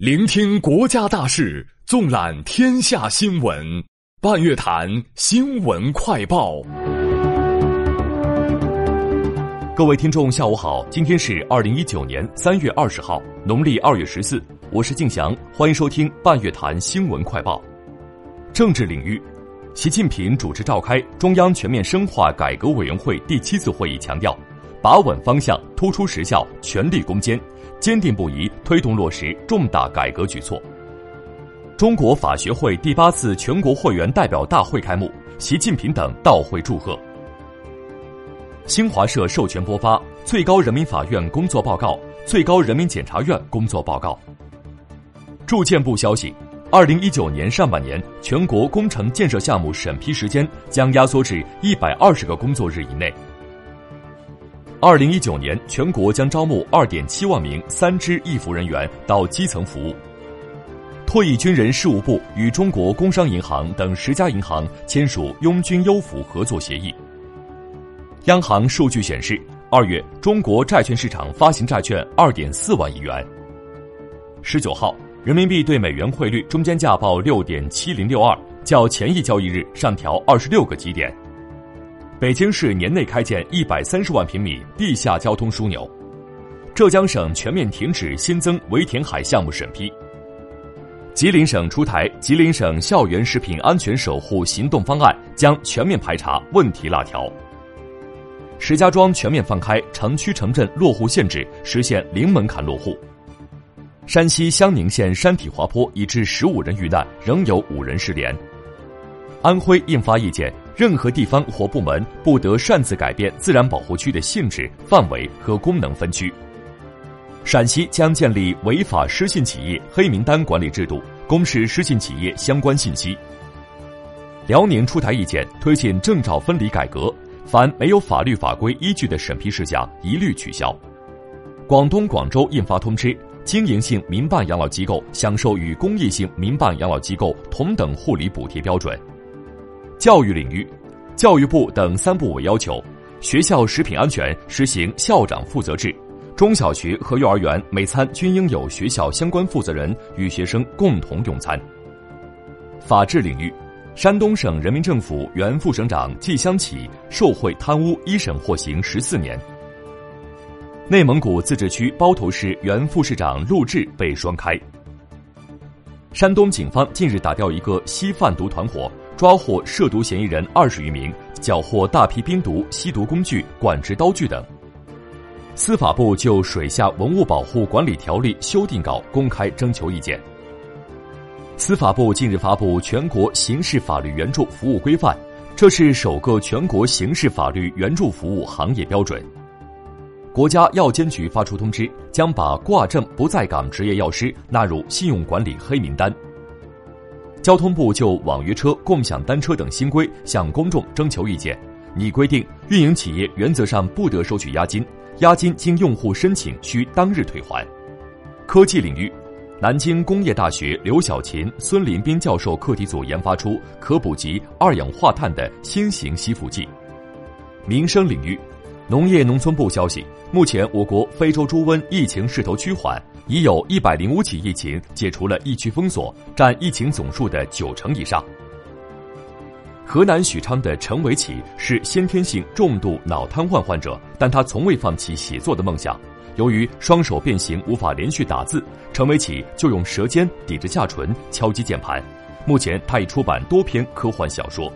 聆听国家大事，纵览天下新闻。半月谈新闻快报。各位听众，下午好，今天是二零一九年三月二十号，农历二月十四，我是敬翔，欢迎收听半月谈新闻快报。政治领域，习近平主持召开中央全面深化改革委员会第七次会议，强调，把稳方向，突出实效，全力攻坚。坚定不移推动落实重大改革举措。中国法学会第八次全国会员代表大会开幕，习近平等到会祝贺。新华社授权播发最高人民法院工作报告、最高人民检察院工作报告。住建部消息，二零一九年上半年全国工程建设项目审批时间将压缩至一百二十个工作日以内。二零一九年，全国将招募二点七万名三支一扶人员到基层服务。退役军人事务部与中国工商银行等十家银行签署拥军优抚合作协议。央行数据显示，二月中国债券市场发行债券二点四万亿元。十九号，人民币对美元汇率中间价报六点七零六二，较前一交易日上调二十六个基点。北京市年内开建一百三十万平米地下交通枢纽，浙江省全面停止新增围填海项目审批。吉林省出台吉林省校园食品安全守护行动方案，将全面排查问题辣条。石家庄全面放开城区城镇落户限制，实现零门槛落户。山西襄宁县山体滑坡已致十五人遇难，仍有五人失联。安徽印发意见。任何地方或部门不得擅自改变自然保护区的性质、范围和功能分区。陕西将建立违法失信企业黑名单管理制度，公示失信企业相关信息。辽宁出台意见，推进证照分离改革，凡没有法律法规依据的审批事项一律取消。广东广州印发通知，经营性民办养老机构享受与公益性民办养老机构同等护理补贴标准。教育领域，教育部等三部委要求，学校食品安全实行校长负责制，中小学和幼儿园每餐均应有学校相关负责人与学生共同用餐。法治领域，山东省人民政府原副省长季湘启受贿贪污一审获刑十四年。内蒙古自治区包头市原副市长陆志被双开。山东警方近日打掉一个吸贩毒团伙。抓获涉毒嫌疑人二十余名，缴获大批冰毒、吸毒工具、管制刀具等。司法部就水下文物保护管理条例修订稿公开征求意见。司法部近日发布全国刑事法律援助服务规范，这是首个全国刑事法律援助服务行业标准。国家药监局发出通知，将把挂证不在岗执业药师纳入信用管理黑名单。交通部就网约车、共享单车等新规向公众征求意见，拟规定运营企业原则上不得收取押金，押金经用户申请需当日退还。科技领域，南京工业大学刘晓琴、孙林斌教授课题组研发出可补给二氧化碳的新型吸附剂。民生领域，农业农村部消息，目前我国非洲猪瘟疫情势头趋缓。已有一百零五起疫情解除了疫区封锁，占疫情总数的九成以上。河南许昌的陈伟启是先天性重度脑瘫痪患者，但他从未放弃写作的梦想。由于双手变形无法连续打字，陈伟启就用舌尖抵着下唇敲击键盘。目前，他已出版多篇科幻小说。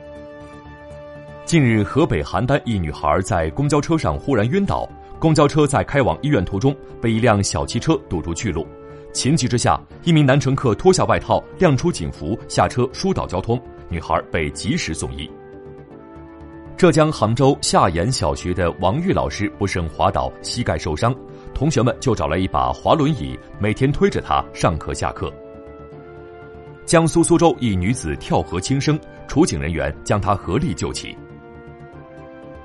近日，河北邯郸一女孩在公交车上忽然晕倒。公交车在开往医院途中被一辆小汽车堵住去路，情急之下，一名男乘客脱下外套，亮出警服，下车疏导交通，女孩被及时送医。浙江杭州夏岩小学的王玉老师不慎滑倒，膝盖受伤，同学们就找来一把滑轮椅，每天推着他上课下课。江苏苏州一女子跳河轻生，处警人员将她合力救起。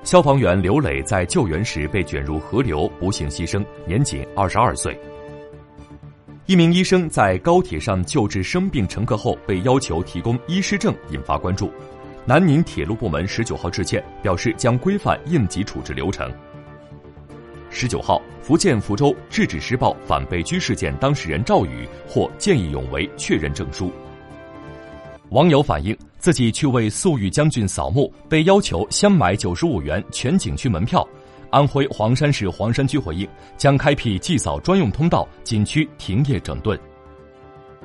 消防员刘磊在救援时被卷入河流，不幸牺牲，年仅二十二岁。一名医生在高铁上救治生病乘客后被要求提供医师证，引发关注。南宁铁路部门十九号致歉，表示将规范应急处置流程。十九号，福建福州制止施暴反被拘事件当事人赵宇获见义勇为确认证书。网友反映自己去为粟裕将军扫墓，被要求先买九十五元全景区门票。安徽黄山市黄山区回应将开辟祭扫专用通道，景区停业整顿。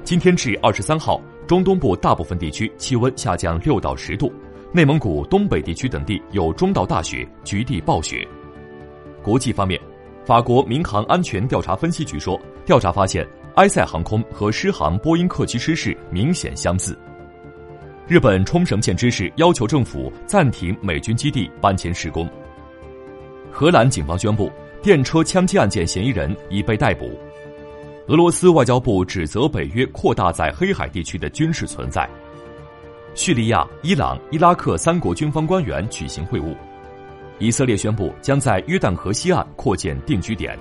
今天至二十三号，中东部大部分地区气温下降六到十度，内蒙古东北地区等地有中到大雪，局地暴雪。国际方面，法国民航安全调查分析局说，调查发现埃塞航空和狮航波音客机失事明显相似。日本冲绳县知事要求政府暂停美军基地搬迁施工。荷兰警方宣布，电车枪击案件嫌疑人已被逮捕。俄罗斯外交部指责北约扩大在黑海地区的军事存在。叙利亚、伊朗、伊拉克三国军方官员举行会晤。以色列宣布将在约旦河西岸扩建定居点。